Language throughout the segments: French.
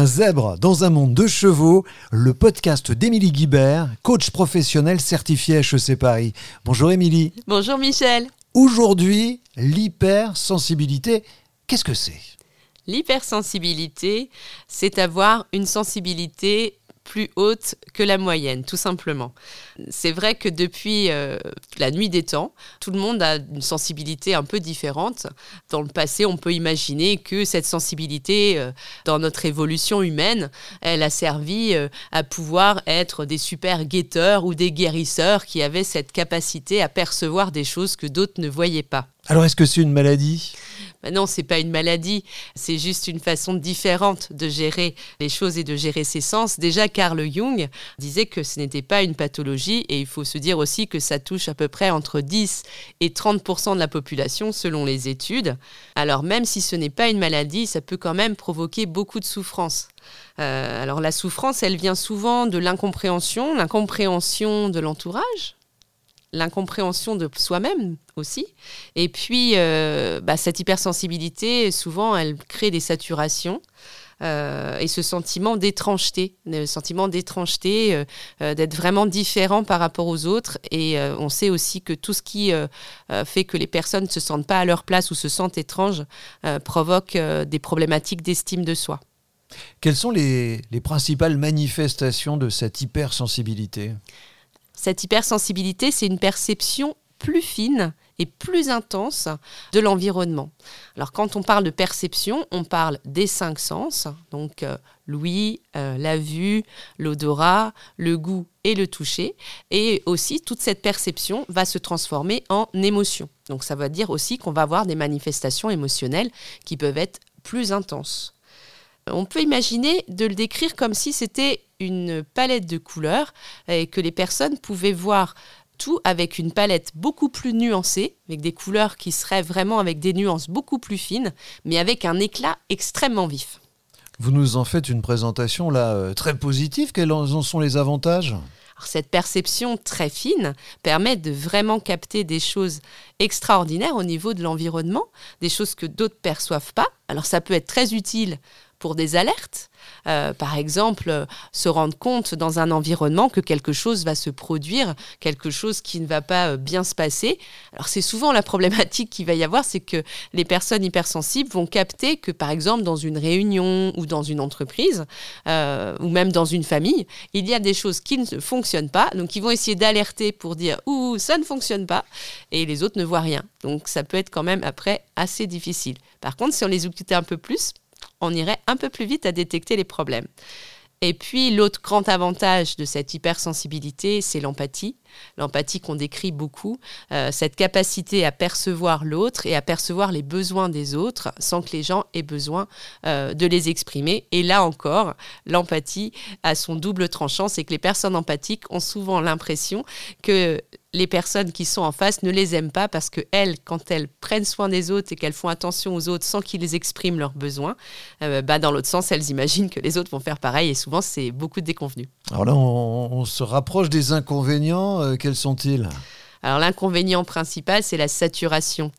Un zèbre dans un monde de chevaux, le podcast d'Émilie Guibert, coach professionnel certifié HEC Paris. Bonjour Émilie. Bonjour Michel. Aujourd'hui, l'hypersensibilité, qu'est-ce que c'est? L'hypersensibilité, c'est avoir une sensibilité plus haute que la moyenne, tout simplement. C'est vrai que depuis euh, la nuit des temps, tout le monde a une sensibilité un peu différente. Dans le passé, on peut imaginer que cette sensibilité, euh, dans notre évolution humaine, elle a servi euh, à pouvoir être des super guetteurs ou des guérisseurs qui avaient cette capacité à percevoir des choses que d'autres ne voyaient pas. Alors est-ce que c'est une maladie? Ben non, c'est pas une maladie, c'est juste une façon différente de gérer les choses et de gérer ses sens. Déjà, Carl Jung disait que ce n'était pas une pathologie et il faut se dire aussi que ça touche à peu près entre 10 et 30% de la population selon les études. Alors même si ce n'est pas une maladie, ça peut quand même provoquer beaucoup de souffrance. Euh, alors la souffrance, elle vient souvent de l'incompréhension, l'incompréhension de l'entourage, l'incompréhension de soi-même aussi. Et puis, euh, bah, cette hypersensibilité, souvent, elle crée des saturations. Euh, et ce sentiment d'étrangeté, le sentiment d'étrangeté, euh, d'être vraiment différent par rapport aux autres. Et on sait aussi que tout ce qui fait que les personnes ne se sentent pas à leur place ou se sentent étranges provoque des problématiques d'estime de soi. Quelles sont les principales manifestations de cette hypersensibilité? Cette hypersensibilité, c'est une perception plus fine et plus intense de l'environnement. Alors quand on parle de perception, on parle des cinq sens, donc euh, l'ouïe, euh, la vue, l'odorat, le goût et le toucher. Et aussi, toute cette perception va se transformer en émotion. Donc ça veut dire aussi qu'on va avoir des manifestations émotionnelles qui peuvent être plus intenses. On peut imaginer de le décrire comme si c'était une palette de couleurs et que les personnes pouvaient voir tout avec une palette beaucoup plus nuancée, avec des couleurs qui seraient vraiment avec des nuances beaucoup plus fines, mais avec un éclat extrêmement vif. Vous nous en faites une présentation là euh, très positive. Quels en sont les avantages? Cette perception très fine permet de vraiment capter des choses extraordinaires au niveau de l'environnement, des choses que d'autres perçoivent pas. Alors ça peut être très utile pour des alertes. Euh, par exemple, se rendre compte dans un environnement que quelque chose va se produire, quelque chose qui ne va pas euh, bien se passer. Alors c'est souvent la problématique qu'il va y avoir, c'est que les personnes hypersensibles vont capter que par exemple dans une réunion ou dans une entreprise euh, ou même dans une famille, il y a des choses qui ne fonctionnent pas. Donc ils vont essayer d'alerter pour dire ouh ça ne fonctionne pas et les autres ne voient rien. Donc ça peut être quand même après assez difficile. Par contre, si on les écoutait un peu plus, on irait un peu plus vite à détecter les problèmes. Et puis l'autre grand avantage de cette hypersensibilité, c'est l'empathie. L'empathie qu'on décrit beaucoup, euh, cette capacité à percevoir l'autre et à percevoir les besoins des autres sans que les gens aient besoin euh, de les exprimer. Et là encore, l'empathie a son double tranchant, c'est que les personnes empathiques ont souvent l'impression que les personnes qui sont en face ne les aiment pas parce que elles, quand elles prennent soin des autres et qu'elles font attention aux autres sans qu'ils expriment leurs besoins, euh, bah dans l'autre sens, elles imaginent que les autres vont faire pareil et souvent c'est beaucoup de déconvenus. Alors là, on se rapproche des inconvénients. Euh, quels sont-ils? Alors l'inconvénient principal, c'est la saturation.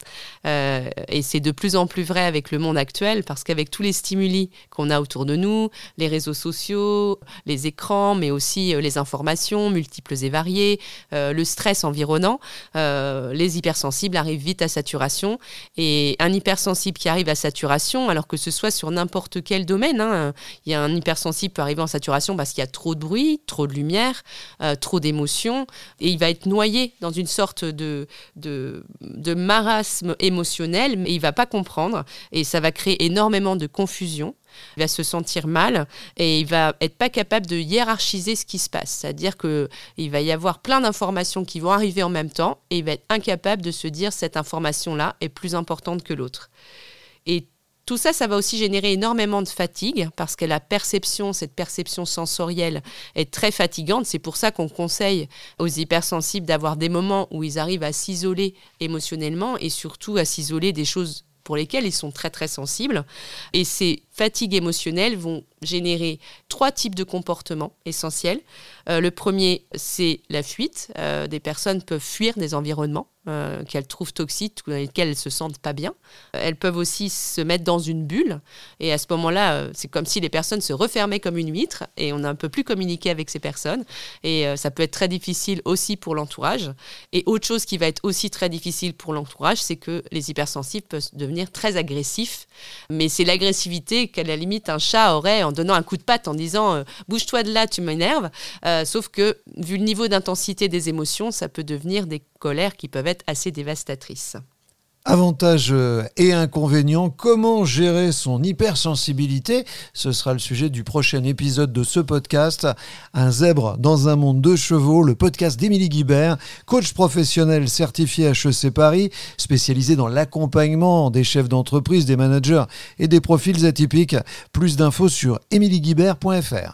Euh, et c'est de plus en plus vrai avec le monde actuel, parce qu'avec tous les stimuli qu'on a autour de nous, les réseaux sociaux, les écrans, mais aussi euh, les informations multiples et variées, euh, le stress environnant, les hypersensibles arrivent vite à saturation. Et un hypersensible qui arrive à saturation, alors que ce soit sur n'importe quel domaine, hein, il y a un hypersensible peut arriver en saturation parce qu'il y a trop de bruit, trop de lumière, trop d'émotions, et il va être noyé dans une sorte de, de, marasme émotionnel, mais il va pas comprendre et ça va créer énormément de confusion. Il va se sentir mal et il va être pas capable de hiérarchiser ce qui se passe. C'est-à-dire qu'il va y avoir plein d'informations qui vont arriver en même temps et il va être incapable de se dire cette information-là est plus importante que l'autre. Et tout ça, ça va aussi générer énormément de fatigue parce que la perception, cette perception sensorielle est très fatigante. C'est pour ça qu'on conseille aux hypersensibles d'avoir des moments où ils arrivent à s'isoler émotionnellement et surtout à s'isoler des choses pour lesquelles ils sont très très sensibles. Et ces fatigues émotionnelles vont générer trois types de comportements essentiels. Le premier, c'est la fuite. des personnes peuvent fuir des environnements. qu'elles trouvent toxiques ou dans lesquelles elles se sentent pas bien. Elles peuvent aussi se mettre dans une bulle et à ce moment-là, c'est comme si les personnes se refermaient comme une huître et on n'a un peu plus communiqué avec ces personnes et ça peut être très difficile aussi pour l'entourage. Et autre chose qui va être aussi très difficile pour l'entourage, c'est que les hypersensibles peuvent devenir très agressifs. Mais c'est l'agressivité qu'à la limite un chat aurait en donnant un coup de patte en disant euh, bouge-toi de là, tu m'énerves. Euh, sauf que vu le niveau d'intensité des émotions, ça peut devenir des colères qui peuvent être assez dévastatrices. Avantages euh, et inconvénients, comment gérer son hypersensibilité? Ce sera le sujet du prochain épisode de ce podcast. Un zèbre dans un monde de chevaux, le podcast d'Émilie Guibert, coach professionnel certifié HEC Paris, spécialisé dans l'accompagnement des chefs d'entreprise, des managers et des profils atypiques. Plus d'infos sur emilieguibert.fr.